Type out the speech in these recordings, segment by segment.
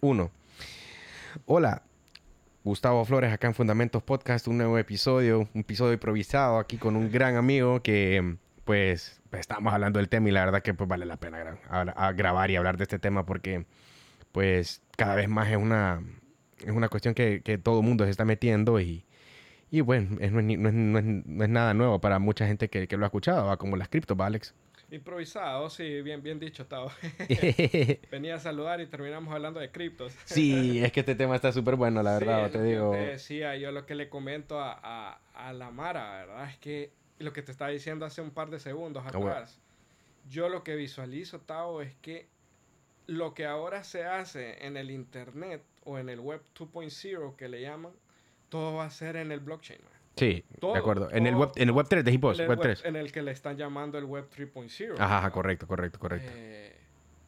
Uno. Hola, Gustavo Flores acá en Fundamentos Podcast, un nuevo episodio, un episodio improvisado aquí con un gran amigo que pues, estamos hablando del tema y la verdad que pues vale la pena grabar y hablar de este tema porque pues cada vez más es una, es una cuestión que, que todo el mundo se está metiendo y, y bueno, no, es, no, es, no, es, nada nuevo para mucha gente que, que lo ha escuchado, como las criptos, Alex? Improvisado, sí, bien, bien dicho, estaba. Venía a saludar y terminamos hablando de criptos. sí, es que este tema está súper bueno, la verdad, te digo. Te decía, yo lo que le comento a, a, a, la Mara, ¿verdad? Es que lo que te estaba diciendo hace un par de segundos ah, atrás, yo lo que visualizo, Tao, es que lo que ahora se hace en el Internet o en el Web 2.0 que le llaman, todo va a ser en el blockchain. Sí, de acuerdo. en, el web, en el Web 3 de Hippos, web, 3. En el que le están llamando el Web 3.0. Ajá, correcto, correcto, correcto. Eh,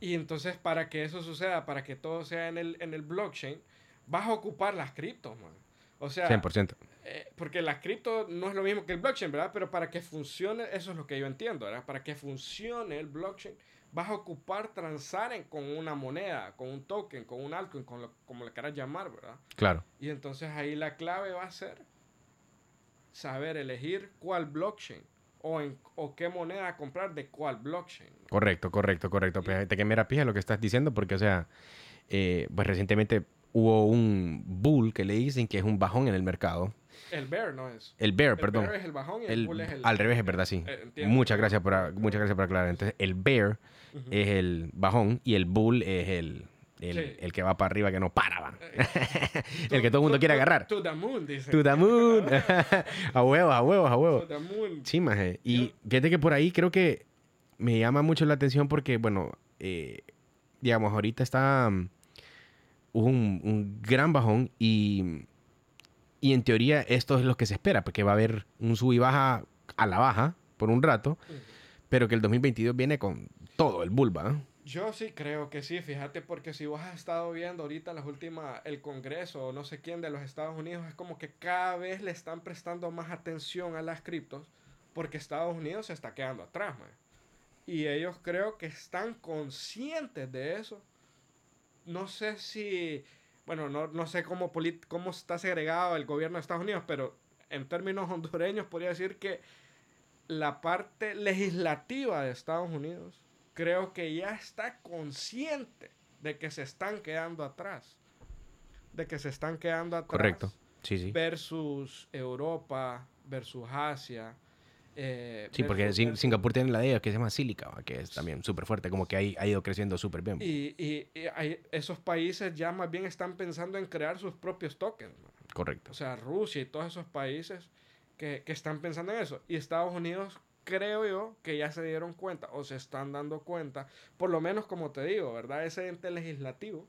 y entonces, para que eso suceda, para que todo sea en el, en el blockchain, vas a ocupar las criptos, man. O sea, 100%. Eh, porque las cripto no es lo mismo que el blockchain, ¿verdad? Pero para que funcione, eso es lo que yo entiendo, ¿verdad? Para que funcione el blockchain, vas a ocupar transar con una moneda, con un token, con un altcoin, con como le quieras llamar, ¿verdad? Claro. Y entonces ahí la clave va a ser saber elegir cuál blockchain o, en, o qué moneda comprar de cuál blockchain. Correcto, correcto, correcto. Te que mira pija lo que estás diciendo porque, o sea, eh, pues recientemente hubo un bull que le dicen que es un bajón en el mercado. El bear no es. El bear, perdón. El bear es el bajón y el, bull es el... Al revés, es verdad, sí. Eh, muchas, gracias por, muchas gracias por aclarar. Entonces, el bear es el bajón y el bull es el, el, que va para arriba que no para, eh, el que todo el mundo quiere agarrar. Moon, dice. Moon. a huevos, a huevos, a huevos. Sí, maje. Y fíjate que por ahí creo que me llama mucho la atención porque, bueno, eh, digamos, ahorita está... Um, hubo un, gran bajón y, y en teoría esto es lo que se espera, porque va a haber un sub y baja a la baja por un rato, pero que el 2022 viene con todo el bulba. Yo sí creo que sí, fíjate, porque si vos has estado viendo ahorita las últimas, el Congreso o no sé quién de los Estados Unidos, es como que cada vez le están prestando más atención a las criptos, porque Estados Unidos se está quedando atrás, man. Y ellos creo que están conscientes de eso. No sé si, bueno, no, no sé cómo, cómo está segregado el gobierno de Estados Unidos, pero en términos hondureños podría decir que la parte legislativa de Estados Unidos creo que ya está consciente de que se están quedando atrás. De que se están quedando atrás. Correcto. Sí, sí. Versus Europa, versus Asia. Eh, sí, porque Singapur tiene la de que se llama Silica, que es también súper fuerte, como que ha, ido creciendo súper bien. Y, y, esos países ya más bien están pensando en crear sus propios tokens. Correcto. O sea, Rusia y todos esos países que, que están pensando en eso. Y Estados Unidos creo yo que ya se dieron cuenta o se están dando cuenta, por lo menos como te digo, ¿verdad? Ese ente legislativo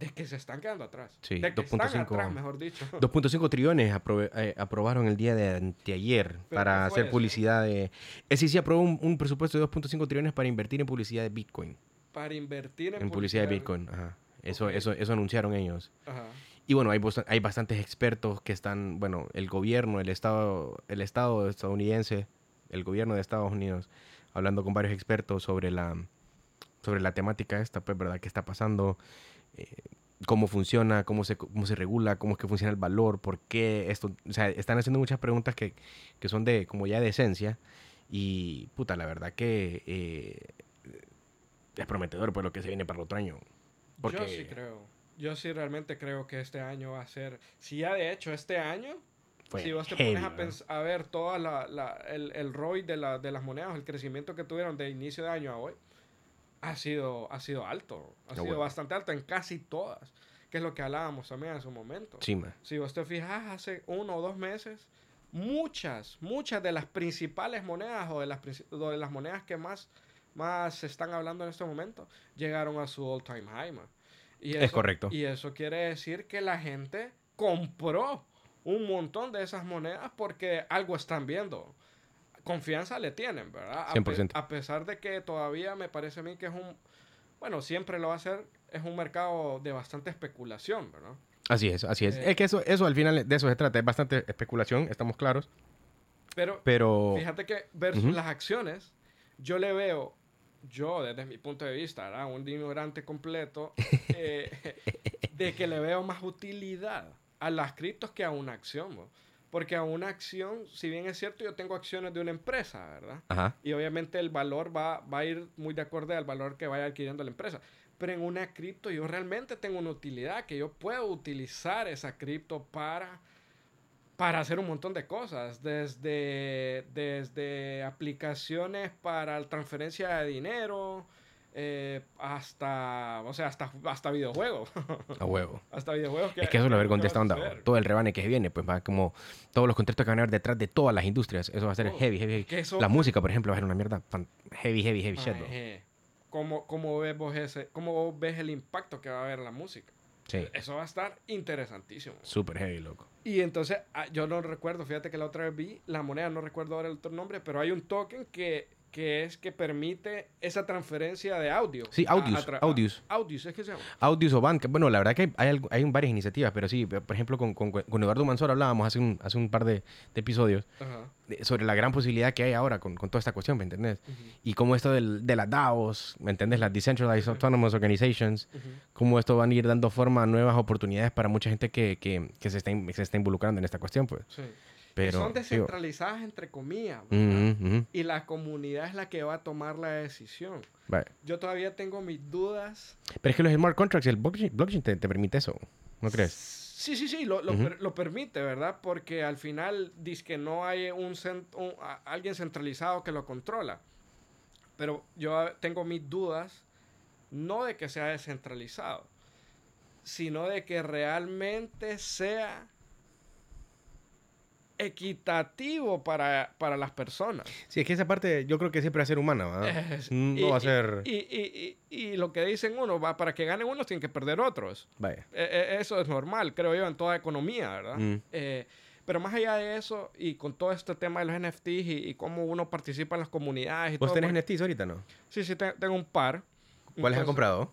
de que se están quedando atrás. Sí, de que están atrás, mejor dicho. 2.5 trillones eh, aprobaron el día de anteayer para hacer publicidad de... SEC aprobó un, presupuesto de 2.5 trillones para invertir en publicidad de Bitcoin. Para invertir en, publicidad, de Bitcoin. Ajá. Eso, eso, eso anunciaron ellos. Ajá. Y bueno, hay, hay bastantes expertos que están, bueno, el gobierno, el Estado, el Estado estadounidense el gobierno de Estados Unidos, hablando con varios expertos sobre la, sobre la temática esta, pues, ¿verdad? ¿Qué está pasando? Eh, cómo funciona, cómo se, cómo se regula, cómo es que funciona el valor, por qué esto, o sea, están haciendo muchas preguntas que, que son de, como ya de esencia, y puta, la verdad que eh, es prometedor por lo que se viene para el otro año. Porque... Yo sí creo, yo sí realmente creo que este año va a ser, si ya de hecho este año si vos te pones a, ver todo el, el ROI de, de las monedas, el crecimiento que tuvieron de inicio de año a hoy, ha sido, ha sido alto. Ha sido bastante alto en casi todas. Que es lo que hablábamos también en su momento. si vos te fijas, hace uno o dos meses, muchas, muchas de las principales monedas o de las, de las monedas que más, más se están hablando en este momento llegaron a su all-time high. Y es correcto. Y eso quiere decir que la gente compró un montón de esas monedas porque algo están viendo. Confianza le tienen, ¿verdad? A, pesar de que todavía me parece a mí que es un, bueno, siempre lo va a ser, es un mercado de bastante especulación, ¿verdad? Así es, así es. Eh, es que eso, eso al final de eso se trata, es bastante especulación, estamos claros. Pero, pero fíjate que versus las acciones, yo le veo yo, desde mi punto de vista, un ignorante completo, eh, de que le veo más utilidad a las criptos que a una acción. Porque a una acción, si bien es cierto, yo tengo acciones de una empresa, ¿verdad? Y obviamente el valor va, va a ir muy de acuerdo al valor que vaya adquiriendo la empresa. Pero en una cripto yo realmente tengo una utilidad, que yo puedo utilizar esa cripto para para hacer un montón de cosas, desde, desde aplicaciones para transferencia de dinero, eh, hasta, o sea, hasta, hasta videojuegos. A huevo. hasta videojuegos. es que eso lo haber contestado, todo el rebane que viene, pues va como todos los contratos que van a haber detrás de todas las industrias, eso va a ser oh, heavy, heavy. la música, por ejemplo, va a ser una mierda heavy, heavy, heavy shit. ¿Cómo, cómo, ves vos ese, ¿Cómo ves el impacto que va a haber la música? Eso va a estar interesantísimo. Súper heavy, loco. Y entonces, ah, yo no recuerdo, fíjate que la otra vez vi la moneda, no recuerdo ahora el otro nombre, pero hay un token que que es que permite esa transferencia de audio. Sí, audios. audios. Audios, es que se llama. Audios o band. Bueno, la verdad que hay, hay, varias iniciativas, pero sí, por ejemplo, con, con, con Eduardo Mansor hablábamos hace un, hace un par de, episodios sobre la gran posibilidad que hay ahora con, toda esta cuestión, ¿me entendés? Y cómo esto del, de las DAOs, ¿me entendés? Las Decentralized Autonomous Organizations, cómo esto van a ir dando forma a nuevas oportunidades para mucha gente que, que, que se, está, se está involucrando en esta cuestión, pues. Sí son descentralizadas entre comillas. Y la comunidad es la que va a tomar la decisión. Yo todavía tengo mis dudas. Pero es que los smart contracts el blockchain, te, permite eso, ¿no crees? Sí, sí, sí, lo, lo, permite, ¿verdad? Porque al final dice que no hay un, alguien centralizado que lo controla. Pero yo tengo mis dudas, no de que sea descentralizado, sino de que realmente sea equitativo para, para, las personas. Sí, es que esa parte yo creo que siempre va a ser humana, ¿verdad? no va a ser... Y, y, y, lo que dicen uno, va, para que ganen unos tienen que perder otros. Vaya. E, e, eso es normal, creo yo, en toda economía, ¿verdad? Mm. Eh, pero más allá de eso, y con todo este tema de los NFTs y, cómo uno participa en las comunidades y ¿Vos tenés NFTs ahorita, no? Sí, sí, tengo un par. ¿Cuáles has comprado?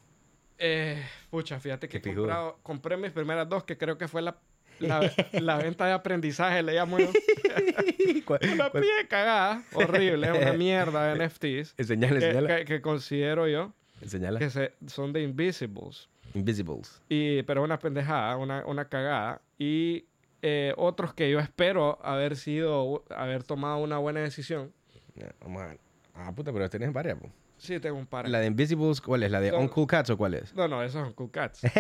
Eh, pucha, fíjate que he comprado, compré mis primeras dos, que creo que fue la la, venta de aprendizaje le llamo yo. una pie cagada, horrible, una mierda de NFTs. que, Que, considero yo. Que se, son de Invisibles. Invisibles. Y, pero una pendejada, una, una cagada. Y eh, otros que yo espero haber sido, haber tomado una buena decisión. vamos a ver. Ah, puta, pero tenés varias, pues. Sí, tengo un par. ¿La de Invisibles cuál es? ¿La de Uncle Cats o cuál es? No, no, esos son Uncle Cats.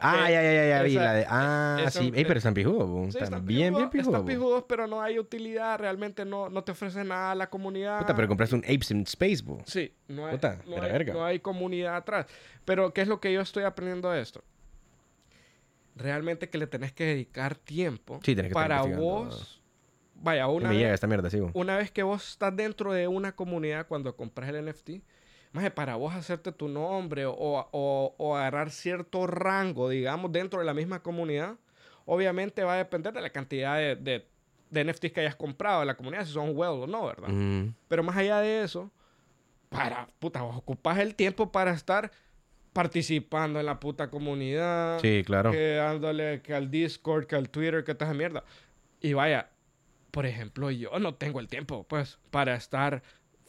ah, ya, ya, ya, ya vi. La de, ah, sí. Ey, pero están pijudos. Sí, están bien, bien pijudos. Están pijudos, pero no hay utilidad. Realmente no, no te ofrece nada a la comunidad. Puta, pero compraste un Apes in Space, bro. Sí. No hay, Puta, no, hay, no hay comunidad atrás. Pero, ¿qué es lo que yo estoy aprendiendo de esto? Realmente que le tenés que dedicar tiempo sí, tenés que para vos vaya, una, mierda, una vez que vos estás dentro de una comunidad cuando compras el NFT, más para vos hacerte tu nombre o, o, o, agarrar cierto rango, digamos, dentro de la misma comunidad, obviamente va a depender de la cantidad de, de, de NFTs que hayas comprado en la comunidad, si son well o no, ¿verdad? Pero más allá de eso, para, puta, vos ocupás el tiempo para estar participando en la puta comunidad. Sí, claro. Que dándole que al Discord, que al Twitter, que esa mierda. Y vaya, por ejemplo, yo no tengo el tiempo, pues, para estar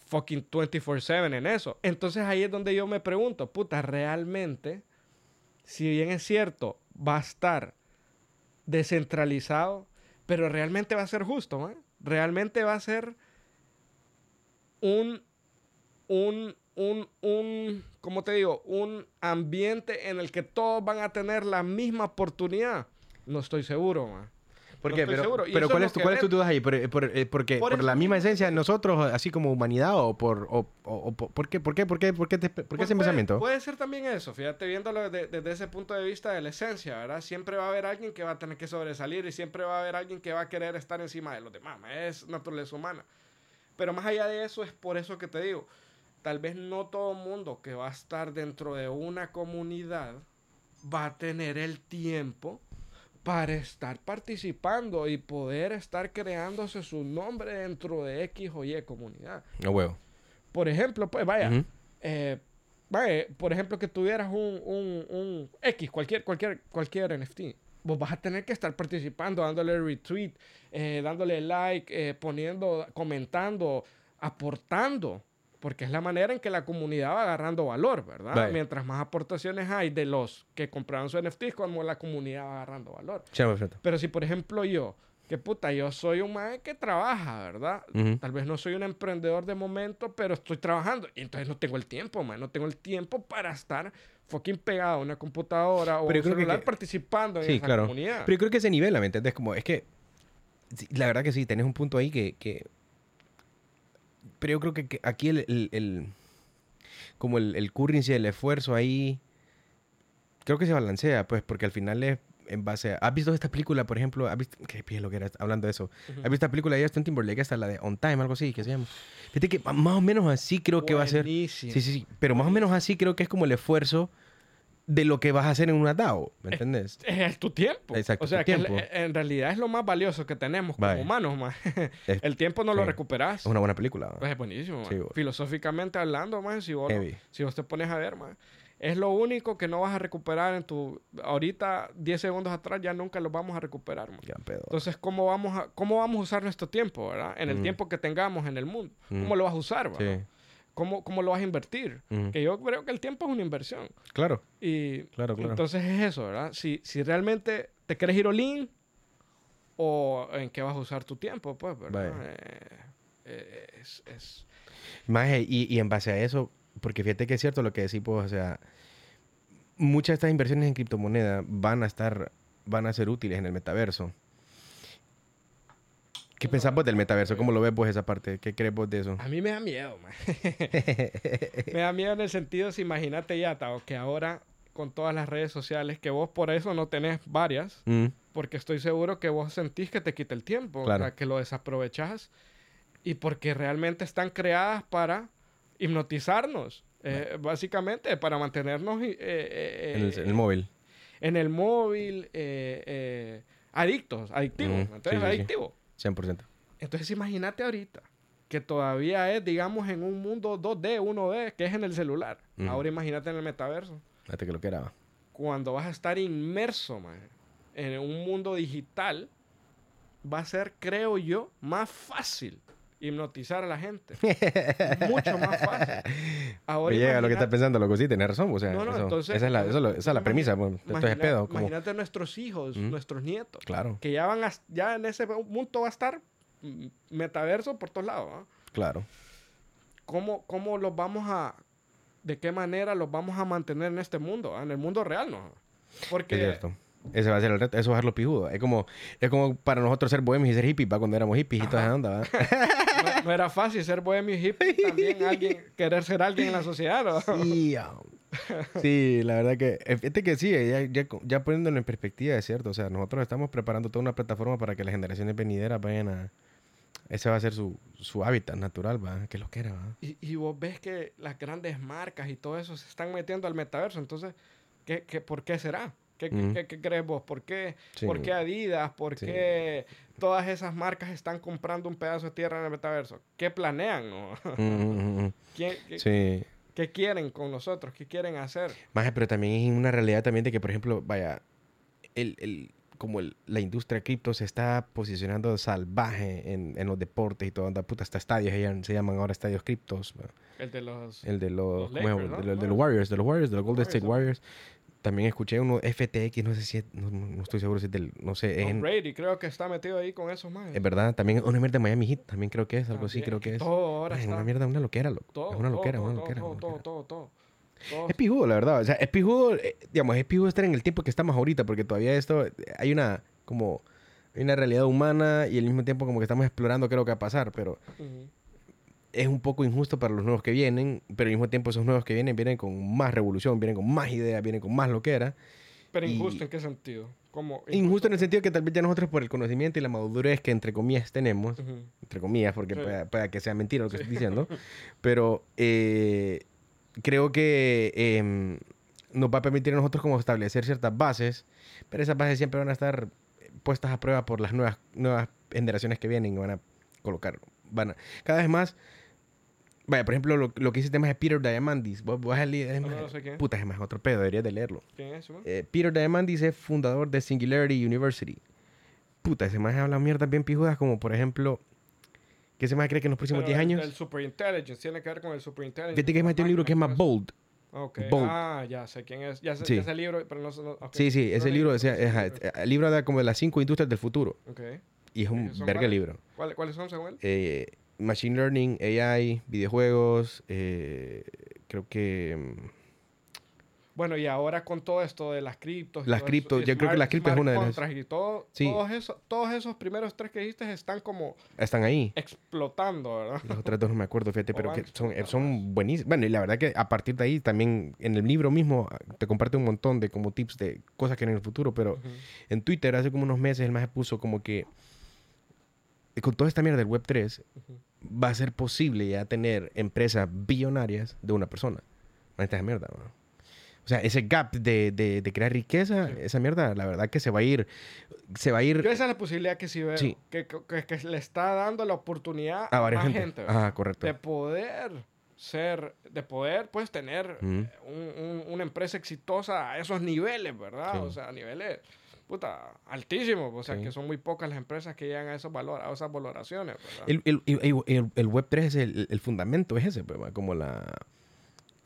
fucking 24/7 en eso. Entonces ahí es donde yo me pregunto, puta, realmente, si bien es cierto, va a estar descentralizado, pero realmente va a ser justo. Realmente va a ser un, un, un, un, ¿cómo te digo? Un ambiente en el que todos van a tener la misma oportunidad. No estoy seguro, ¿eh? ¿Por qué? pero, pero ¿cuál, es tu, ¿cuál es tu duda ahí? ¿Por, por, eh, porque, por, la misma esencia de nosotros, así como humanidad? ¿O por, o, o, por qué? ¿Por qué? ¿Por qué? ¿Por qué, por qué pues ese pensamiento? Puede ser también eso, fíjate, viéndolo desde, ese punto de vista de la esencia, ¿verdad? Siempre va a haber alguien que va a tener que sobresalir y siempre va a haber alguien que va a querer estar encima de los demás. Es naturaleza humana. Pero más allá de eso, es por eso que te digo, tal vez no todo mundo que va a estar dentro de una comunidad va a tener el tiempo para estar participando y poder estar creándose su nombre dentro de X o Y comunidad. No huevo. Por ejemplo, pues vaya, eh, vaya, por ejemplo, que tuvieras un, un, un, X, cualquier, cualquier, cualquier NFT. Vos vas a tener que estar participando, dándole retweet, eh, dándole like, eh, poniendo, comentando, aportando Porque es la manera en que la comunidad va agarrando valor, ¿verdad? Mientras más aportaciones hay de los que compraron su NFT, como la comunidad va agarrando valor. Pero si, por ejemplo, yo, que puta, yo soy un man que trabaja, ¿verdad? Tal vez no soy un emprendedor de momento, pero estoy trabajando. Y entonces no tengo el tiempo, man. No tengo el tiempo para estar fucking pegado a una computadora o un celular participando en esa comunidad. Pero yo creo que ese nivel, ¿me entiendes? Como, es que, la verdad que sí, tenés un punto ahí que, que pero yo creo que, aquí el, el, el, como el, el currency, el esfuerzo ahí, creo que se balancea, pues, porque al final es en base a... ¿Has visto esta película, por ejemplo? ¿Has visto... ¿Qué pie lo que era hablando de eso? ¿Has visto esta película de Justin Timberlake? Esta, la de On Time, algo así, que se llama. Fíjate que más o menos así creo que va a ser... Sí, sí, sí. Pero más o menos así creo que es como el esfuerzo de lo que vas a hacer en un atado, ¿me entiendes? Es, tu tiempo. Exacto. O sea, que en realidad es lo más valioso que tenemos como humanos, más. el tiempo no lo recuperas. Es una buena película. Pues es buenísimo, Filosóficamente hablando, más, si vos, si vos te pones a ver, más, es lo único que no vas a recuperar en tu... Ahorita, 10 segundos atrás, ya nunca lo vamos a recuperar, man. Entonces, ¿cómo vamos, a, ¿cómo vamos a usar nuestro tiempo, verdad? En el mm. tiempo que tengamos en el mundo. ¿Cómo mm. lo vas a usar? Sí. ¿Cómo, ¿Cómo, lo vas a invertir? Que yo creo que el tiempo es una inversión. Claro. Y claro, claro. entonces es eso, ¿verdad? Si, si realmente te quieres ir all o en qué vas a usar tu tiempo, pues, ¿verdad? Eh, eh, es, es... Más, y, y, en base a eso, porque fíjate que es cierto lo que decís, pues, o sea, muchas de estas inversiones en criptomonedas van a estar, van a ser útiles en el metaverso. ¿Qué pensás vos del metaverso? ¿Cómo lo ves vos esa parte? ¿Qué crees vos de eso? A mí me da miedo, man. me da miedo en el sentido, si imagínate ya, Tao, que ahora con todas las redes sociales, que vos por eso no tenés varias, mm. porque estoy seguro que vos sentís que te quita el tiempo, claro. que lo desaprovechás, y porque realmente están creadas para hipnotizarnos, eh, básicamente, para mantenernos... Eh, eh, en, el, móvil. En el móvil, adictos, adictivos, mm. entonces adictivo. 100%. Entonces imagínate ahorita que todavía es, digamos, en un mundo 2D, 1D, que es en el celular. Ahora imagínate en el metaverso. Fíjate que lo que era. Cuando vas a estar inmerso, man, en un mundo digital, va a ser, creo yo, más fácil hipnotizar a la gente. Mucho más fácil. Ahora llega lo que estás pensando, loco, sí, tenés razón. O sea, no, no, entonces, esa es la, esa es la premisa. Pedo, Imagínate nuestros hijos, nuestros nietos. Claro. Que ya van a, ya en ese punto va a estar metaverso por todos lados. Claro. ¿Cómo, ¿Cómo los vamos a... ¿De qué manera los vamos a mantener en este mundo? En el mundo real, ¿no? Porque... Es cierto ese va a ser el reto, eso es lo pijudo. Es como, es como para nosotros ser bohemios y ser hippies, para cuando éramos hippies y toda esa onda, no, era fácil ser bohemio y hippie, también alguien, querer ser alguien en la sociedad, ¿no? Sí, sí, la verdad que, este que sí, ya, ya, ya, poniéndolo en perspectiva, es cierto, o sea, nosotros estamos preparando toda una plataforma para que las generaciones venideras vayan a... Ese va a ser su, su hábitat natural, ¿va? Que lo que era, ¿va? Y, y vos ves que las grandes marcas y todo eso se están metiendo al metaverso, entonces, ¿qué, qué, ¿por qué será? ¿Qué, qué, crees vos? ¿Por qué, ¿Por qué Adidas? ¿Por qué todas esas marcas están comprando un pedazo de tierra en el metaverso? ¿Qué planean? No? ¿Qué, ¿Qué, quieren con nosotros? ¿Qué quieren hacer? Más, pero también es una realidad también de que, por ejemplo, vaya, el, el como el, la industria cripto se está posicionando salvaje en, en los deportes y todo, anda puta, hasta estadios se llaman ahora estadios criptos. El de los... El de los... de, los Warriors, de los Warriors, de los Golden State Warriors también escuché uno FTX, no sé si no, estoy seguro si es del, no sé. En, Brady creo que está metido ahí con esos más. Es verdad, también una mierda de Miami Heat, también creo que es, algo así creo que es. Todo ahora está. Una mierda, una loquera, loco. Todo, es una loquera, todo, una loquera. Todo, todo, todo, todo, Es pijudo, la verdad. O sea, es pijudo, eh, digamos, es pijudo estar en el tiempo que estamos ahorita, porque todavía esto, hay una, como, hay una realidad humana y al mismo tiempo como que estamos explorando qué es lo que va a pasar, pero es un poco injusto para los nuevos que vienen, pero al mismo tiempo esos nuevos que vienen vienen con más revolución, vienen con más ideas, vienen con más loquera. ¿Pero injusto en qué sentido? ¿Cómo injusto? en el sentido que tal vez ya nosotros por el conocimiento y la madurez que entre comillas tenemos, entre comillas, porque pueda, que sea mentira lo que estoy diciendo, pero eh, creo que em, nos va a permitir a nosotros como establecer ciertas bases, pero esas bases siempre van a estar puestas a prueba por las nuevas, nuevas generaciones que vienen y van a colocar, van a, cada vez más Vaya, por ejemplo, lo, lo que dice el tema de Peter Diamandis. Vos, vos es, no, sé qué. Puta, es más otro pedo, deberías de leerlo. ¿Quién es eso? Eh, Peter Diamandis es fundador de Singularity University. Puta, ese más habla mierdas bien pijudas, como por ejemplo, ¿Qué se más cree que en los próximos 10 años? El superintelligence, tiene que ver con el superintelligence. Fíjate que más tiene un libro que es más Bold. Okay. Ah, ya sé quién es. Ya sé, sí. ese libro, pero no, no Sí, sí, ese libro, es, el libro da como de las cinco industrias del futuro. Okay. Y es un verga libro. ¿Cuáles son, según él? Eh, machine Learning, AI, videojuegos, eh, creo que... Mm, bueno, y ahora con todo esto de las criptos. Las criptos, yo creo que las criptos es una de las. Y todo, todos, esos, todos esos primeros tres que dijiste están como. Están ahí. Explotando, ¿verdad? Los otros dos no me acuerdo, fíjate, pero que son, son buenísimos. Bueno, y la verdad que a partir de ahí también en el libro mismo ah, te comparte un montón de como tips de cosas que en el futuro, pero en Twitter hace como unos meses el más puso como que con toda esta mierda del Web 3 va a ser posible ya tener empresas billonarias de una persona. Esta mierda, ¿no? O sea, ese gap de, de, crear riqueza, esa mierda, la verdad que se va a ir. Se va a ir. esa es la posibilidad que sí veo. Que, que, le está dando la oportunidad a, varias gente, correcto. de poder ser, de poder, pues, tener un, una empresa exitosa a esos niveles, ¿verdad? O sea, a niveles puta, altísimos. O sea, que son muy pocas las empresas que llegan a esos valores, a esas valoraciones. El, el, el, el, Web 3 es el, fundamento, es ese, pues, como la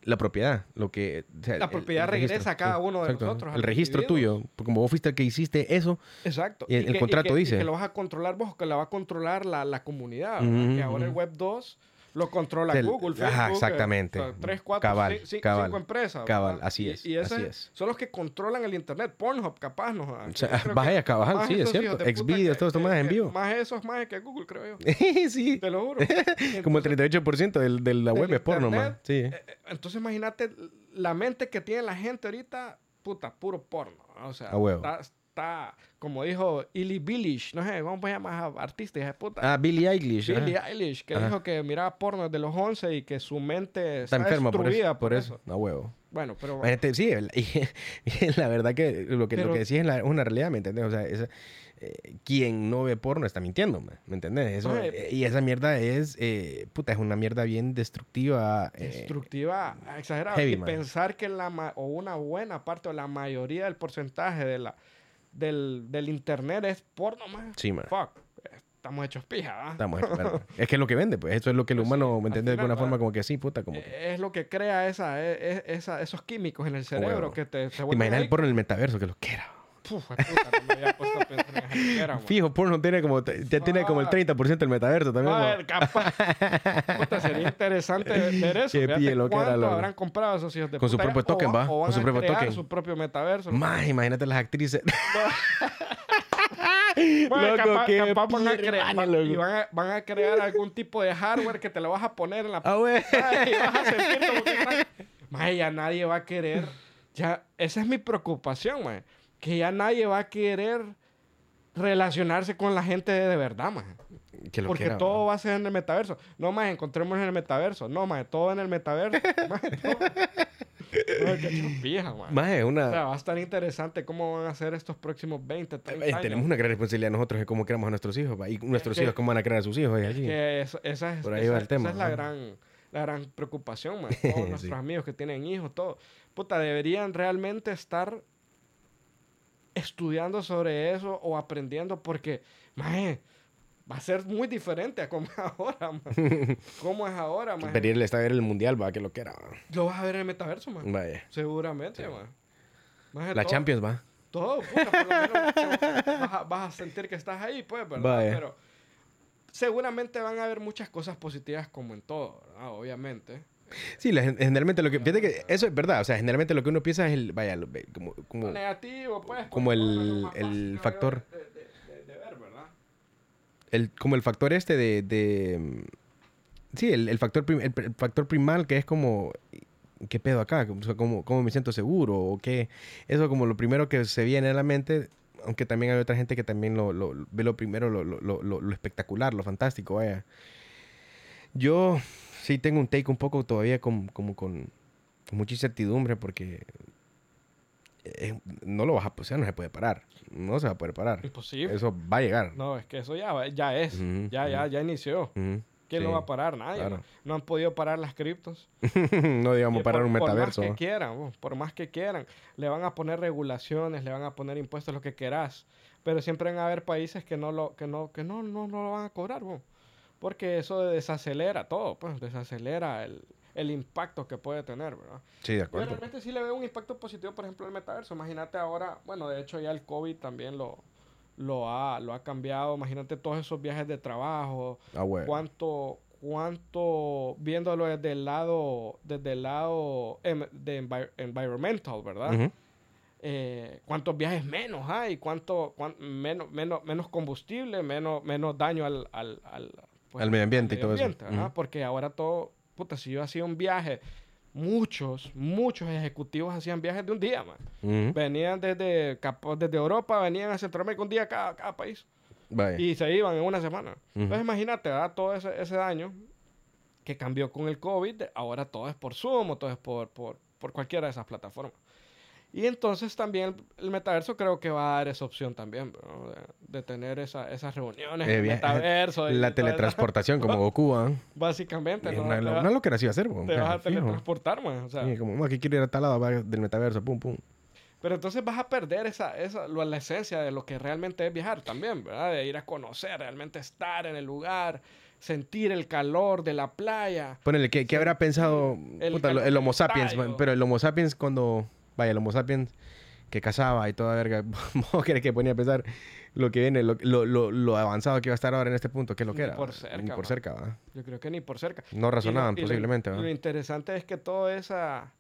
la propiedad, lo que... la propiedad regresa a cada uno de nosotros. El registro tuyo, como vos fuiste el que hiciste eso. Exacto. Y, el contrato dice. que lo vas a controlar vos, que la va a controlar la, la comunidad. que ahora el Web 2 lo controla Google, Facebook. Ajá, exactamente. tres, cuatro, cabal, cinco empresas. Cabal, así es. Y, así es. son los que controlan el internet. Pornhub, capaz, ¿no? O sea, vaya, cabal, sí, es cierto. Xvideos, todo esto más en vivo. Más esos más que Google, creo yo. sí. Te lo juro. Como el 38% del, de la web es porno, man. Sí. Eh, eh, entonces, imagínate la mente que tiene la gente ahorita, puta, puro porno. O sea, está, está, como dijo Illy Billish, no sé, vamos a llamar a artistas de puta. Ah, Billie Eilish. Billie Eilish, que dijo que miraba porno desde los 11 y que su mente está, enferma destruida por eso. No huevo. Bueno, pero... sí, y, la verdad que lo que, lo que decís es, una realidad, ¿me entiendes? O sea, eh, quien no ve porno está mintiendo, ¿me entiendes? Eso, eh, y esa mierda es, eh, puta, es una mierda bien destructiva. destructiva, exagerada. y pensar que la, o una buena parte o la mayoría del porcentaje de la del, del internet es porno, man. Sí, man. Fuck. Estamos hechos pija. Estamos hechos, Es que es lo que vende, pues. Eso es lo que el pues humano, ¿me entiende? De alguna forma como que sí, puta. Como Es lo que crea esa, e, e, esa, esos químicos en el cerebro que te, te Imaginas el porno en el metaverso, que lo quiera. Puf, puta, no me había puesto a pensar en Fijo, tiene como, ya tiene como el 30% ah. del metaverso también. A ver, capaz. puta, sería interesante ver eso. Qué pie, lo que era, lo... habrán comprado esos hijos de Con su propio token, va. con su propio token. su propio metaverso. Más, imagínate las actrices. Bueno, capaz, capaz van, a crear, y van, a, van, a, crear algún tipo de hardware que te lo vas a poner en la ah, y vas a sentir como que ya nadie va a querer. Ya, esa es mi preocupación, man que ya nadie va a querer relacionarse con la gente de, verdad, más. Porque todo va a ser en el metaverso. No, más encontremos en el metaverso. No, más todo en el metaverso. más, más es una... O sea, va a estar interesante cómo van a ser estos próximos 20, 30 años. Tenemos una gran responsabilidad nosotros de cómo creamos a nuestros hijos. Y nuestros hijos cómo van a crear a sus hijos. allí. esa, es, Por ahí va el tema. Esa es la gran, la gran preocupación, man. Todos nuestros amigos que tienen hijos, todo. Puta, deberían realmente estar estudiando sobre eso o aprendiendo porque, mae, va a ser muy diferente a cómo es ahora, man. ¿Cómo es ahora, man? Venir está a ver el mundial, va, que lo quiera. Lo vas a ver en el metaverso, man. Vaya. Seguramente, man. La Champions, va. Todo, puta, por lo menos vas, a, sentir que estás ahí, pues, ¿verdad? Pero seguramente van a haber muchas cosas positivas como en todo, ¿verdad? Obviamente. Sí, generalmente lo que. Fíjate que eso es verdad. O sea, generalmente lo que uno piensa es el. Vaya, como. como negativo, pues. Como el, el factor. De, ver, ¿verdad? El, como el factor este de. de sí, el, el factor el, factor primal que es como. ¿Qué pedo acá? ¿cómo, ¿Cómo me siento seguro? ¿O qué? Eso como lo primero que se viene a la mente. Aunque también hay otra gente que también lo, lo ve lo primero, lo, lo espectacular, lo fantástico, vaya. Yo sí tengo un take un poco todavía como con, mucha incertidumbre porque no lo vas a, o sea, no se puede parar. No se va a poder parar. Imposible. Eso va a llegar. No, es que eso ya, ya es. ya, ya, ya inició. ¿Quién lo va a parar? Nadie. No han podido parar las criptos. no digamos parar un metaverso. Por más que quieran, por más que quieran. Le van a poner regulaciones, le van a poner impuestos, lo que quieras. Pero siempre van a haber países que no lo, que no, que no, no, lo van a cobrar. Porque eso desacelera todo, pues desacelera el, el impacto que puede tener, ¿verdad? Sí, de acuerdo. Yo realmente sí le veo un impacto positivo, por ejemplo, el metaverso. Imagínate ahora, bueno, de hecho ya el COVID también lo, lo, ha, lo ha cambiado. Imagínate todos esos viajes de trabajo. Ah, bueno. Cuánto, cuánto, viéndolo desde el lado, desde el lado em, de environmental, ¿verdad? Eh, cuántos viajes menos hay, cuánto, menos, menos, menos combustible, menos, menos daño al, al, al, pues, medio ambiente y todo eso. Porque ahora todo, puta, si yo hacía un viaje, muchos, muchos ejecutivos hacían viajes de un día, man. Venían desde, desde Europa, venían a Centroamérica un día cada, cada país. Y se iban en una semana. Entonces imagínate, todo ese, ese, daño que cambió con el COVID, ahora todo es por Zoom o todo es por, por, por cualquiera de esas plataformas. Y entonces también el, metaverso creo que va a dar esa opción también, de, tener esa, esas reuniones eh, metaverso. La teletransportación como Goku, ¿ah? Básicamente. ¿no? Una, una, lo que así hacer, Te vas a teletransportar, man. O sea, sí, como, aquí quiero ir a tal lado del metaverso, pum, pum. Pero entonces vas a perder esa, esa, la esencia de lo que realmente es viajar también, ¿verdad? De ir a conocer, realmente estar en el lugar, sentir el calor de la playa. Ponele, ¿qué, qué habrá pensado el, el Homo sapiens? Pero el Homo sapiens cuando vaya, el Homo sapiens que cazaba y toda verga, ¿vos crees que ponía a pensar lo que viene, lo, lo, lo, avanzado que iba a estar ahora en este punto? ¿Qué es lo que era? Por cerca. Ni por cerca, ¿va? Yo creo que ni por cerca. No razonaban posiblemente, lo, lo, interesante es que todo esa...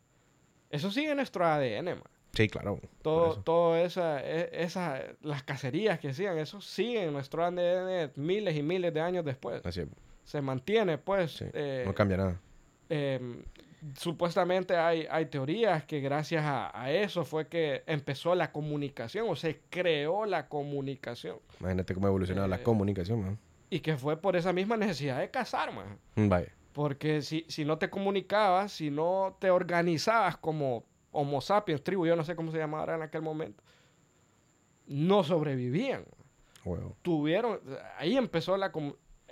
Eso sigue en nuestro ADN, man. Sí, claro. Todo, todo esa, e, esa, las cacerías que hacían, eso sigue en nuestro ADN miles y miles de años después. Así Se mantiene, pues. Eh, no cambia nada. Eh, supuestamente hay, hay teorías que gracias a, eso fue que empezó la comunicación o se creó la comunicación. Imagínate cómo ha evolucionado la eh, comunicación, man. Y que fue por esa misma necesidad de cazar, man. Mm, vaya. Porque si, si no te comunicabas, si no te organizabas como Homo sapiens, tribu, yo no sé cómo se llamaba en aquel momento, no sobrevivían. Tuvieron, ahí empezó la,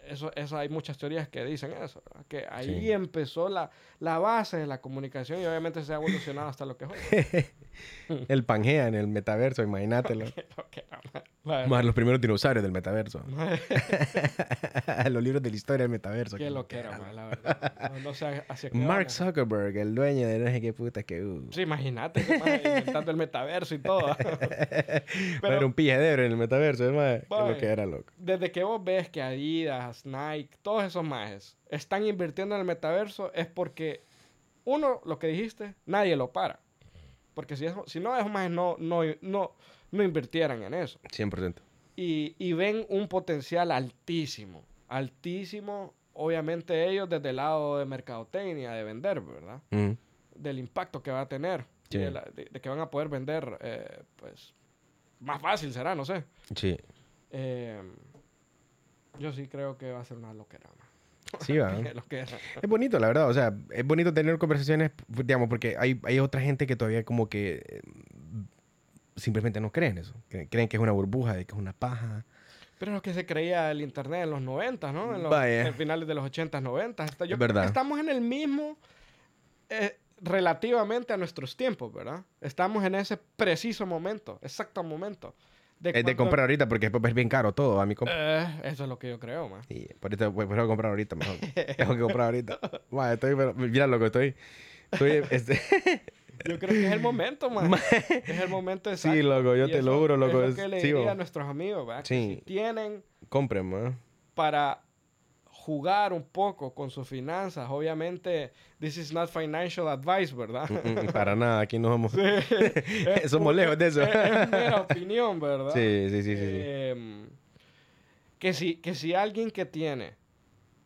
eso, eso hay muchas teorías que dicen eso, que ahí empezó la, la, base de la comunicación y obviamente se ha evolucionado hasta lo que es hoy. el Pangea en el metaverso, imagínatelo. Más los primeros dinosaurios del metaverso. los libros de la historia del metaverso. Qué lo que era, la verdad. No, sé hacia qué Mark Zuckerberg, el dueño de no sé qué puta que... Uh. Sí, imagínate, inventando el metaverso y todo. Pero era un pijedero en el metaverso, es lo que era, loco. Desde que vos ves que Adidas, Nike, todos esos majes están invirtiendo en el metaverso es porque, uno, lo que dijiste, nadie lo para. Porque si, si no, esos majes no, no, no no invirtieran en eso. 100%. Y, y ven un potencial altísimo, altísimo, obviamente ellos desde el lado de mercadotecnia, de vender, ¿verdad? Del impacto que va a tener, de, que van a poder vender, eh, pues, más fácil será, no sé. Sí. Eh, yo sí creo que va a ser una loquera. Sí, va. es bonito, la verdad. O sea, es bonito tener conversaciones, digamos, porque hay, hay otra gente que todavía como que simplemente no creen eso. Creen que es una burbuja, de que es una paja. Pero es lo que se creía el Internet en los 90, ¿no? En, los, finales de los 80, 90. es verdad. Estamos en el mismo, eh, relativamente a nuestros tiempos, ¿verdad? Estamos en ese preciso momento, exacto momento. De es de comprar ahorita porque después es bien caro todo a mi eh, eso es lo que yo creo, man. Y por eso voy a comprar ahorita mejor. Tengo que comprar ahorita. estoy, mira loco, estoy... estoy este, Yo creo que es el momento, man. es el momento exacto. Sí, loco, yo te lo juro, loco. Es lo que le diría a nuestros amigos, ¿verdad? Sí. si tienen... Compren, man. Para jugar un poco con sus finanzas. Obviamente, this is not financial advice, ¿verdad? Mm, mm, para nada, aquí no somos... somos lejos de eso. es, es mera opinión, ¿verdad? Sí, sí, sí, sí. Em, que, si, que si alguien que tiene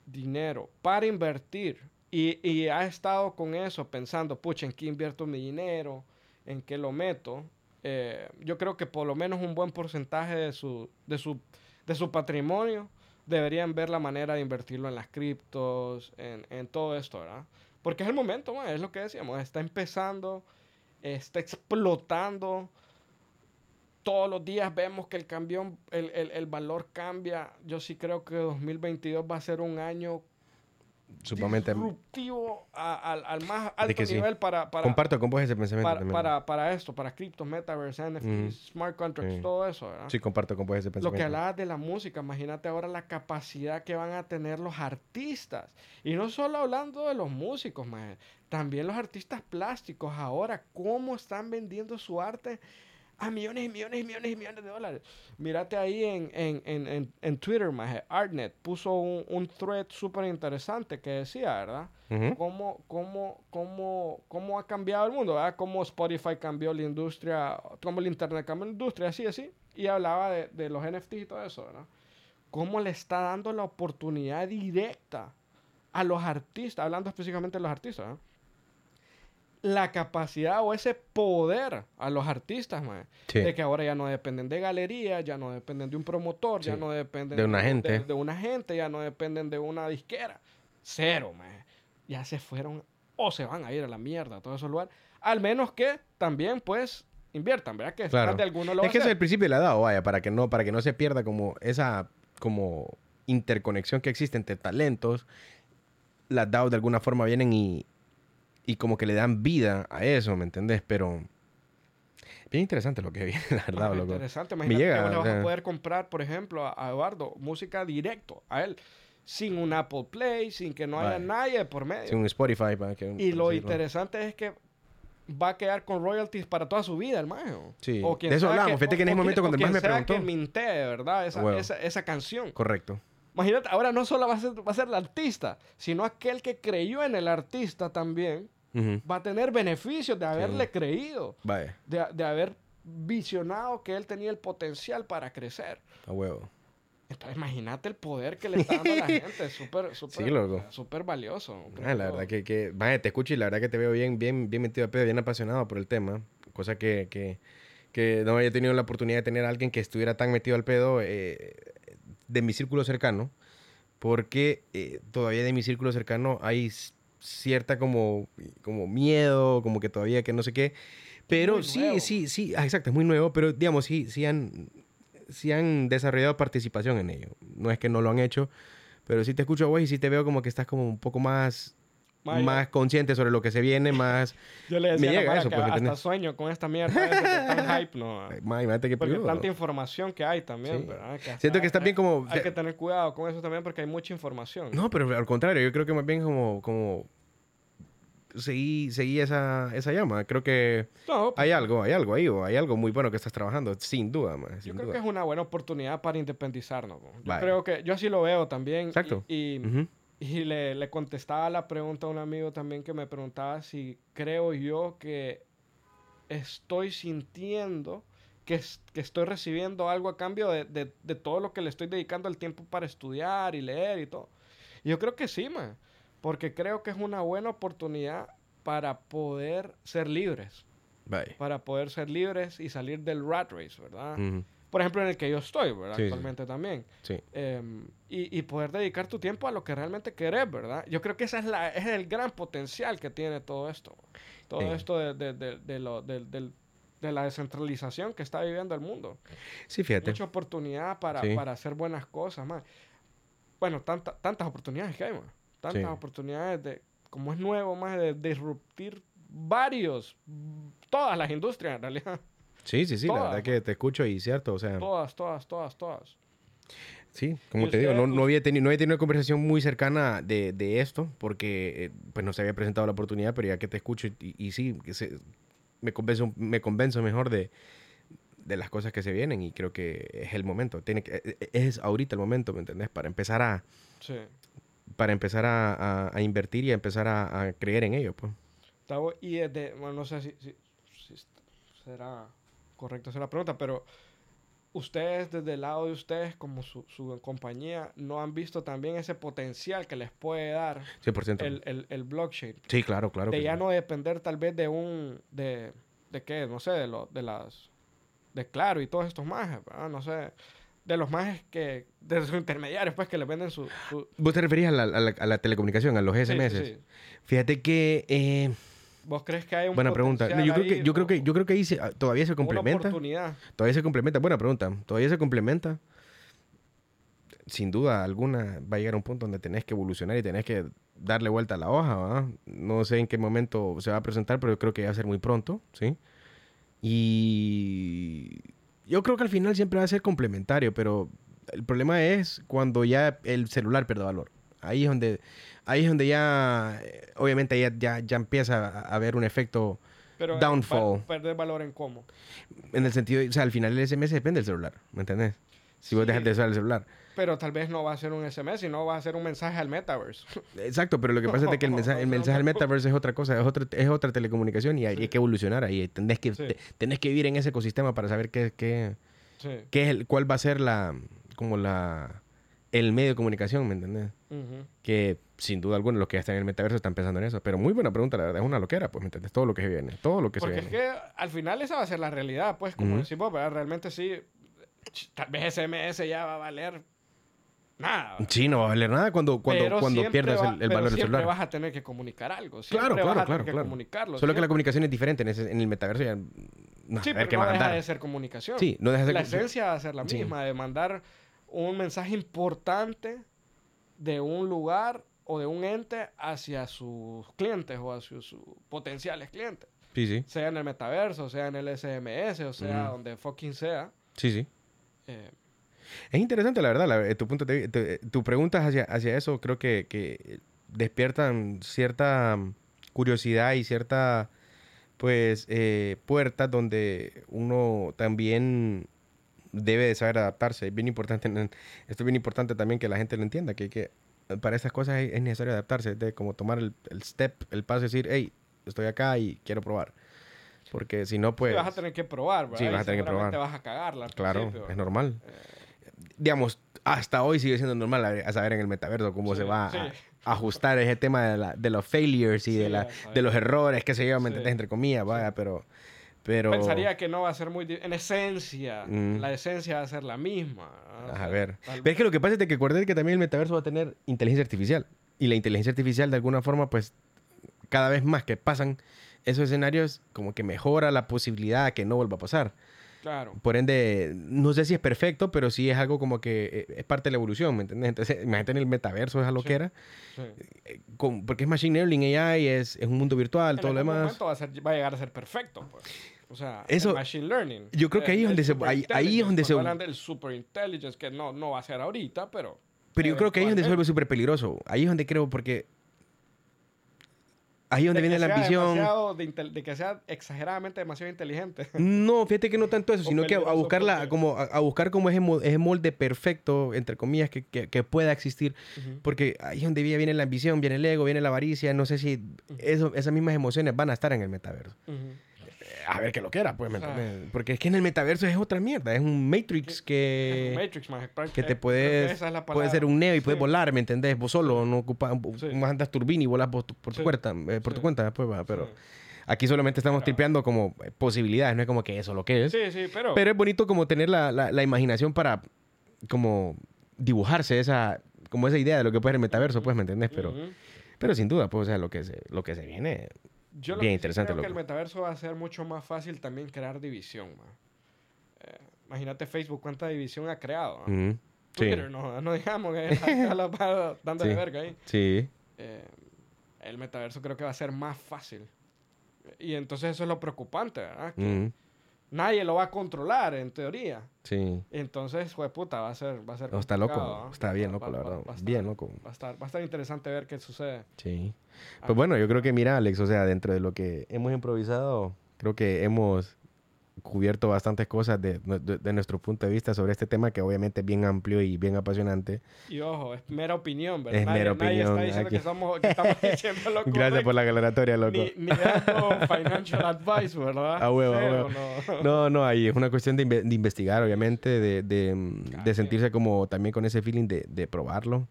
dinero para invertir y, y, ha estado con eso pensando, pucha, ¿en qué invierto mi dinero? ¿En qué lo meto? Eh, yo creo que por lo menos un buen porcentaje de su, de su, de su patrimonio deberían ver la manera de invertirlo en las criptos, en, en todo esto, ¿verdad? Porque es el momento, es lo que decíamos, está empezando, está explotando. Todos los días vemos que el, cambio, el, el, el valor cambia. Yo sí creo que 2022 va a ser un año sumamente disruptivo al más alto nivel para, para, Comparto con vos ese pensamiento para, para, esto, para criptos, metaverse, NFTs, smart contracts, todo eso. Sí, comparto con vos ese pensamiento. Lo que hablabas de la música, imagínate ahora la capacidad que van a tener los artistas. Y no solo hablando de los músicos, también los artistas plásticos ahora, cómo están vendiendo su arte a millones y millones y millones y millones de dólares. Mírate ahí en, en, en, en Twitter, maje. Artnet puso un, un thread súper interesante que decía, ¿verdad? cómo, cómo, cómo, cómo, ha cambiado el mundo, ¿verdad? Cómo Spotify cambió la industria, cómo el Internet cambió la industria, así, así. Y hablaba de, de los NFTs y todo eso, ¿verdad? Cómo le está dando la oportunidad directa a los artistas, hablando específicamente de los artistas, ¿verdad? La capacidad o ese poder a los artistas, de que ahora ya no dependen de galerías, ya no dependen de un promotor, ya no dependen de una gente, de, una gente, ya no dependen de una disquera, cero, ya se fueron o se van a ir a la mierda a todos esos lugares, al menos que también pues inviertan, ¿verdad? Que claro. de alguno lo Es que es el principio de la DAO, vaya, para que no para que no se pierda como esa como interconexión que existe entre talentos. Las DAO de alguna forma vienen y, y como que le dan vida a eso, ¿me entendés? Pero bien interesante lo que viene, la verdad, loco. Interesante, imagínate que vos le vas a poder comprar, por ejemplo, a, Eduardo música directo a él sin un Apple Play, sin que no haya nadie por medio. Sin un Spotify. Para que, y lo interesante es que va a quedar con royalties para toda su vida, hermano. Sí, de eso hablamos. Fíjate que en ese momento cuando el más me preguntó. que minte, ¿verdad? Esa, esa, esa, canción. Correcto. Imagínate, ahora no solo va a, ser, va a ser el artista, sino aquel que creyó en el artista también va a tener beneficios de haberle creído, De, de, haber visionado que él tenía el potencial para crecer. A huevo. Entonces, imagínate el poder que le está dando a la gente. Súper, súper, súper valioso. Ah, la verdad que, que vaya, te escucho y la verdad que te veo bien, bien, bien metido a pedo, bien apasionado por el tema. Cosa que, que, que no había tenido la oportunidad de tener a alguien que estuviera tan metido al pedo eh, de mi círculo cercano. Porque eh, todavía de mi círculo cercano hay cierta como, como miedo, como que todavía que no sé qué. Pero sí, sí, sí, ah, exacto, es muy nuevo, pero digamos, sí, sí han, sí han desarrollado participación en ello. No es que no lo han hecho, pero sí te escucho a vos y sí te veo como que estás como un poco más más consciente sobre lo que se viene, más... Yo le decía me llega eso, que hasta sueño con esta mierda tan hype, ¿no? imagínate que Porque tanta información que hay también, ¿verdad? Siento que está bien como... Hay que tener cuidado con eso también porque hay mucha información. No, pero al contrario, yo creo que más bien como... como seguí, seguí esa, esa llama. Creo que pues hay algo, hay algo ahí, o hay algo muy bueno que estás trabajando, sin duda, más. yo creo que es una buena oportunidad para independizarnos. Yo creo que, yo así lo veo también. Exacto. Y, y le, le, contestaba la pregunta a un amigo también que me preguntaba si creo yo que estoy sintiendo que, que estoy recibiendo algo a cambio de, de, de, todo lo que le estoy dedicando el tiempo para estudiar y leer y todo. Y yo creo que sí, man, porque creo que es una buena oportunidad para poder ser libres. Para poder ser libres y salir del rat race, ¿verdad? Por ejemplo, en el que yo estoy, ¿verdad? Actualmente también. Sí. Em, y, y, poder dedicar tu tiempo a lo que realmente querés, ¿verdad? Yo creo que ese es, la, es el gran potencial que tiene todo esto. Todo esto de, de, de, de lo, de, la descentralización que está viviendo el mundo. Sí, fíjate. Mucha oportunidad para, para hacer buenas cosas, más. Bueno, tanta, tantas oportunidades que hay, man. Tantas oportunidades de, como es nuevo, más de disruptir varios, todas las industrias en realidad. Sí, sí, sí, la verdad que te escucho y cierto, o sea. Todas, todas, todas, todas. Sí, como te digo, no, no, había tenido, no había tenido una conversación muy cercana de, de esto, porque eh, pues no se había presentado la oportunidad, pero ya que te escucho y, y sí, que se, me, convenzo, me convenzo mejor de, de las cosas que se vienen y creo que es el momento. Tiene que, e, e, es ahorita el momento, ¿me entendés? Para empezar a... Sí. Para empezar a, a, invertir y a empezar a, a, creer en ello, pues. Y desde, bueno, no sé si, si, si será correcto hacer la pregunta, pero ustedes desde el lado de ustedes como su, su, compañía no han visto también ese potencial que les puede dar 100%. El, el, el blockchain. Sí, claro, claro. De ya no depender tal vez de un, de, de qué, no sé, de, lo, de las, de Claro y todos estos más, no sé, de los más que, de sus intermediarios, pues que les venden su... ¿Vos te referías a la, a la, telecomunicación, a los SMS? Fíjate que... Eh, ¿Vos crees que hay un Buena pregunta. yo, creo que, yo, creo que, yo creo que ahí se, ah, todavía se complementa. Todavía se complementa. Buena pregunta. Todavía se complementa. sin duda alguna va a llegar a un punto donde tenés que evolucionar y tenés que darle vuelta a la hoja, ¿verdad? No sé en qué momento se va a presentar, pero yo creo que va a ser muy pronto, ¿sí? Y yo creo que al final siempre va a ser complementario, pero el problema es cuando ya el celular pierde valor. Ahí es donde, ahí es donde ya, eh, obviamente ya, ya, ya empieza a haber un efecto pero downfall. ¿Perder valor en cómo? En el sentido, o sea, al final el SMS depende del celular, ¿me entendés? Si vos dejas de usar el celular. Pero tal vez no va a ser un SMS, sino va a ser un mensaje al metaverse. Exacto, pero lo que pasa es que el mensaje, el mensaje al metaverse es otra cosa, es otra, es otra telecomunicación y hay, que evolucionar ahí. Tenés que, tenés que vivir en ese ecosistema para saber qué, qué, qué es el, cuál va a ser la, como la, el medio de comunicación, ¿me entendés? Que sin duda alguna los que ya están en el metaverso están pensando en eso. Pero muy buena pregunta, la verdad, es una loquera, pues, ¿me entiendes? Todo lo que se viene, todo lo que se viene. Porque es que al final esa va a ser la realidad, pues, como decimos, realmente sí, tal vez SMS ya va a valer nada. Sí, no va a valer nada cuando, cuando, cuando pierdas el, el valor del celular. vas a tener que comunicar algo. Claro, claro, claro. claro. Comunicarlo, Solo que la comunicación es diferente. En, ese, en el metaverso ya... No, sí, pero no deja de ser comunicación. Sí, no deja de ser La esencia va a ser la misma, de mandar un mensaje importante de un lugar o de un ente hacia sus clientes o hacia sus potenciales clientes. Sí, sí. Sea en el metaverso, sea en el SMS, o sea donde fucking sea. Sí, sí. Eh, es interesante, la verdad. tu, punto de, tu preguntas hacia, hacia eso creo que, que, despiertan cierta curiosidad y cierta pues eh, puertas donde uno también debe de saber adaptarse. Es bien importante, esto es bien importante también que la gente lo entienda, que, que para estas cosas es, necesario adaptarse, de como tomar el, el, step, el paso y decir, hey, estoy acá y quiero probar. Porque si no, pues... Sí, vas a tener que probar, ¿verdad? Sí, vas a tener que probar. Te vas a cagarla. Claro, es normal. Eh, Digamos, hasta hoy sigue siendo normal a, saber en el metaverso cómo se va a, ajustar ese tema de, la, de los failures y de, la, de los errores que se llevan, ¿me Entre comillas, vaya, pero... Pero... Pensaría que no va a ser muy... En esencia, mm. la esencia va a ser la misma. A ver. Pero es que lo que pasa es que acuérdate que también el metaverso va a tener inteligencia artificial. Y la inteligencia artificial, de alguna forma, pues, cada vez más que pasan esos escenarios, como que mejora la posibilidad de que no vuelva a pasar. Claro. Por ende, no sé si es perfecto, pero sí es algo como que eh, es parte de la evolución, ¿me entiendes? Entonces, imagínate en el metaverso, es lo que era. Eh, porque es Machine Learning, AI, es, es un mundo virtual, todo lo demás. Va a, va a llegar a ser perfecto, pues. O sea, Eso, machine learning. Yo creo que ahí es donde se... Ahí, ahí es donde se... Hablan del super intelligence, que no, no va a ser ahorita, pero... Pero yo creo que ahí es donde se vuelve súper peligroso. Ahí es donde creo, porque... Ahí es donde viene la ambición. De, de, que sea exageradamente demasiado inteligente. No, fíjate que no tanto eso, sino que a buscarla, como, a, buscar como ese, ese, molde perfecto, entre comillas, que, que, pueda existir. Porque ahí es donde viene la ambición, viene el ego, viene la avaricia. No sé si eso, esas mismas emociones van a estar en el metaverso a ver que lo quiera, pues, ¿me Porque es que en el metaverso es otra mierda. Es un Matrix que. Es un Matrix, más Que te puedes. puede ser un neo y puedes volar, ¿me entendés? Vos solo, no ocupas. Más andas turbina y volas por tu, cuenta, eh, por tu cuenta va. Pero. Aquí solamente estamos tripeando como posibilidades, no es como que eso lo que es. Sí, sí, pero... Pero es bonito como tener la, la, imaginación para como dibujarse esa, como esa idea de lo que puede ser el metaverso, pues, ¿me entendés? Pero, pero sin duda, pues, o sea, lo que se, lo que se viene yo lo Bien que interesante. Creo que el metaverso va a ser mucho más fácil también crear división. Eh, imagínate Facebook cuánta división ha creado. Twitter, no, no digamos que está dándole verga ahí. Sí. Eh, el metaverso creo que va a ser más fácil. Y entonces eso es lo preocupante, ¿verdad? Que, nadie lo va a controlar, en teoría. Sí. Entonces, pues puta, va a ser... Va a ser está loco, está bien loco, la verdad. bien loco. Va a, estar, va a estar interesante ver qué sucede. Sí. Pues bueno, yo creo que mira, Alex, o sea, dentro de lo que hemos improvisado, creo que hemos cubierto bastantes cosas de, de, nuestro punto de vista sobre este tema que obviamente es bien amplio y bien apasionante. Y ojo, es mera opinión, ¿verdad? Es mera opinión. Nadie está diciendo que, somos, que, estamos diciendo lo Gracias por la aclaratoria, loco. Ni, ni financial advice, ¿verdad? A huevo, a huevo. No. no, no, ahí es una cuestión de, de investigar, obviamente, de, de, sentirse como también con ese feeling de, probarlo.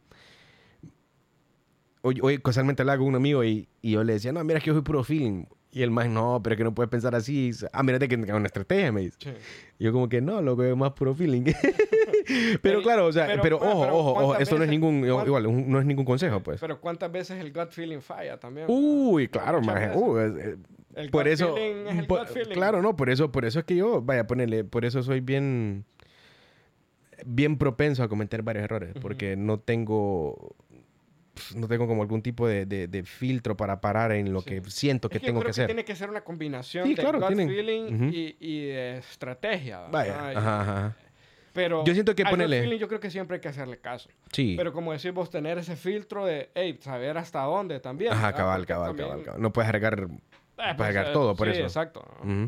Hoy, hoy casualmente hablaba con un amigo y, y yo le decía, no, mira que yo soy puro feeling. Y el más, no, pero es que no puedes pensar así. Ah, mírate que es una estrategia, me dice. yo como que no, lo que es más puro feeling. pero claro, o sea, pero, ojo, ojo, ojo, eso no es ningún, igual, no es ningún consejo, pues. Pero ¿cuántas veces el gut feeling falla también? Uy, claro, más. Uh, el por gut eso, feeling es el gut feeling. Claro, no, por eso, por eso es que yo, vaya, ponerle, por eso soy bien bien propenso a cometer varios errores porque no tengo no tengo como algún tipo de, de, filtro para parar en lo que siento que, tengo que, hacer. Tiene que ser una combinación de gut feeling y, y, de estrategia. Vaya. Ajá, ajá. Pero yo siento que ponerle... feeling yo creo que siempre hay que hacerle caso. Sí. Pero como decís vos, tener ese filtro de, hey, saber hasta dónde también. Ajá, cabal, cabal, cabal, cabal, No puedes agregar eh, pues, eh, todo por sí, eso. exacto.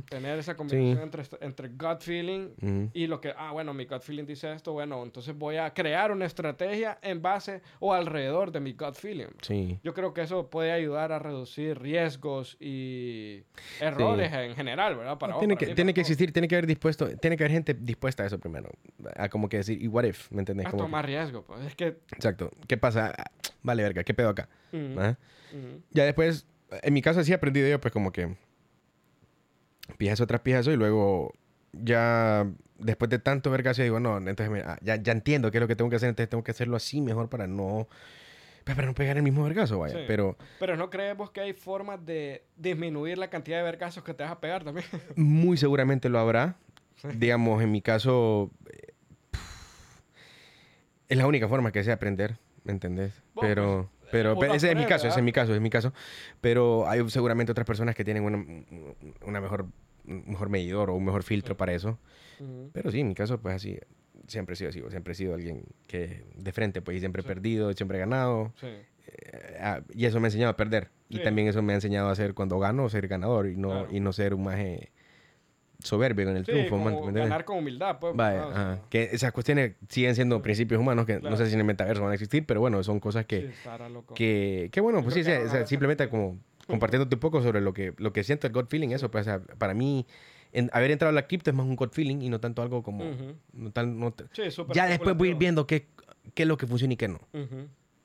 Tener esa combinación entre, entre gut feeling y lo que, ah, bueno, mi gut feeling dice esto, bueno, entonces voy a crear una estrategia en base o alrededor de mi gut feeling. Sí. Yo creo que eso puede ayudar a reducir riesgos y errores en general, ¿verdad? Para tiene que, tiene que existir, tiene que haber dispuesto, tiene que haber gente dispuesta a eso primero. A como que decir, ¿y what if? ¿Me entendés? A tomar riesgo, pues. Es que... Exacto. ¿Qué pasa? Vale, verga, ¿qué pedo acá? ¿Ah? Ya después en mi caso sí he aprendido yo, pues como que pijazo tras pijazo y luego ya después de tanto vergazo digo, no, entonces ah, ya, ya entiendo qué es lo que tengo que hacer, entonces tengo que hacerlo así mejor para no pues, para no pegar el mismo vergazo, vaya. Pero, pero no creemos que hay formas de disminuir la cantidad de vergazos que te vas a pegar también. Muy seguramente lo habrá. Digamos, en mi caso, eh, es la única forma que sé aprender, ¿me entendés? pero... Pero, ese es mi caso, ese es mi caso, es mi caso. Pero hay seguramente otras personas que tienen una, una mejor, mejor medidor o un mejor filtro para eso. Pero sí, en mi caso, pues así, siempre he sido así. Siempre he sido alguien que de frente, pues, y siempre he perdido, siempre he ganado. Eh, ah, y eso me ha enseñado a perder. Y también eso me ha enseñado a ser, cuando gano, ser ganador y no, y no ser un maje soberbio en el triunfo. Como ganar con humildad, pues. Vaya, Que esas cuestiones siguen siendo principios humanos que no sé si en el metaverso van a existir, pero bueno, son cosas que... que, que, bueno, pues sí, simplemente como compartiéndote un poco sobre lo que, lo que siento el God feeling, eso, pues para mí... En, haber entrado a la cripto es más un God feeling y no tanto algo como... no tal, no ya después voy a ir viendo qué, qué es lo que funciona y qué no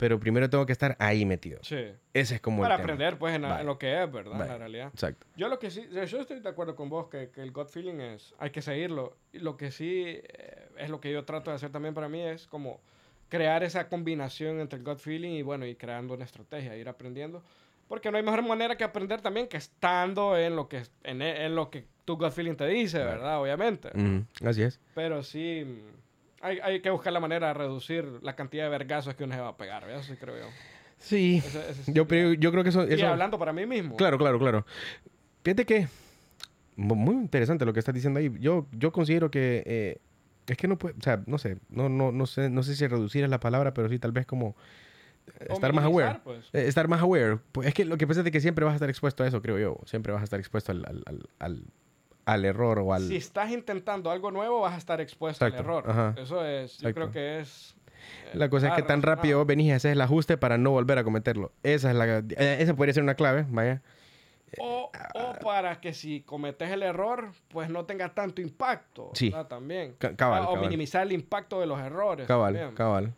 pero primero tengo que estar ahí metido. Sí. Ese es como Para aprender, pues, en, lo que es, ¿verdad? En la realidad. Exacto. Yo lo que sí, yo estoy de acuerdo con vos que, que el gut feeling es, hay que seguirlo. Y lo que sí eh, es lo que yo trato de hacer también para mí es como crear esa combinación entre el gut feeling y, bueno, y creando una estrategia, ir aprendiendo. Porque no hay mejor manera que aprender también que estando en lo que, en, en lo que tu gut feeling te dice, ¿verdad? Obviamente. Así es. Pero sí hay, hay, que buscar la manera de reducir la cantidad de vergazos que uno se va a pegar, Eso sí creo yo. Sí. yo, yo, creo que eso, Y hablando para mí mismo. Claro, claro, claro. Fíjate que... Muy interesante lo que estás diciendo ahí. Yo, yo considero que... Eh, es que no puede... O sea, no sé. No, no, no, sé, no sé si reducir es la palabra, pero sí tal vez como... estar más aware. Pues. Eh, estar más aware. Pues es que lo que pasa es que siempre vas a estar expuesto a eso, creo yo. Siempre vas a estar expuesto al, al, al al error o al... Si estás intentando algo nuevo, vas a estar expuesto al error. Eso es, yo creo que es... Eh, la cosa es que tan rápido venís y haces el ajuste para no volver a cometerlo. Esa es la... Eh, esa podría ser una clave, vaya. O, o, para que si cometes el error, pues no tenga tanto impacto. Sí. También. cabal, o minimizar el impacto de los errores. Cabal, cabal.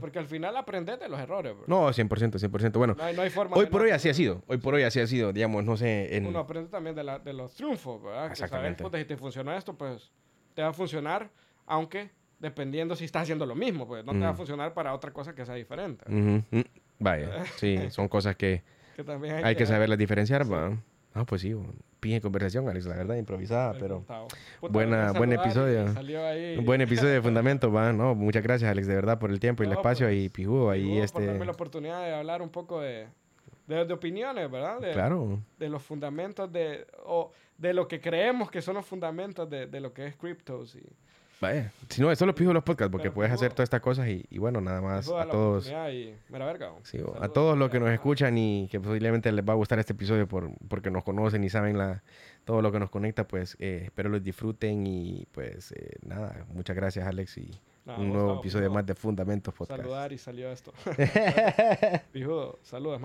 Porque al final aprendes de los errores. Bro. No, 100%, 100%. Bueno, no hay, forma hoy por hoy así ha sido. Hoy por hoy así ha sido, digamos, no sé. En... Uno aprende también de, la, de los triunfos, ¿verdad? Exactamente. Que sabes, si te funciona esto, pues te va a funcionar, aunque dependiendo si estás haciendo lo mismo, pues no te va a funcionar para otra cosa que sea diferente. Mm, vaya, sí, son cosas que, hay, que, saberlas diferenciar. Ah, pues sí, pije conversación, Alex, la verdad, improvisada, pero buena, buen episodio. Un buen episodio de Fundamento, va, no, muchas gracias, Alex, de verdad, por el tiempo y el espacio pues, y pijudo ahí este... por darme la oportunidad de hablar un poco de, de, opiniones, ¿verdad? De, claro. De los fundamentos de, o de lo que creemos que son los fundamentos de, de lo que es criptos y Vaya, si no, eso lo pido los podcasts porque puedes hacer todas estas cosas y, bueno, nada más a todos. a todos los que nos escuchan y que posiblemente les va a gustar este episodio por, porque nos conocen y saben la, todo lo que nos conecta, pues eh, espero los disfruten y pues eh, nada, muchas gracias Alex y un nuevo episodio más de Fundamentos Podcast. Saludar y salió esto. saludos.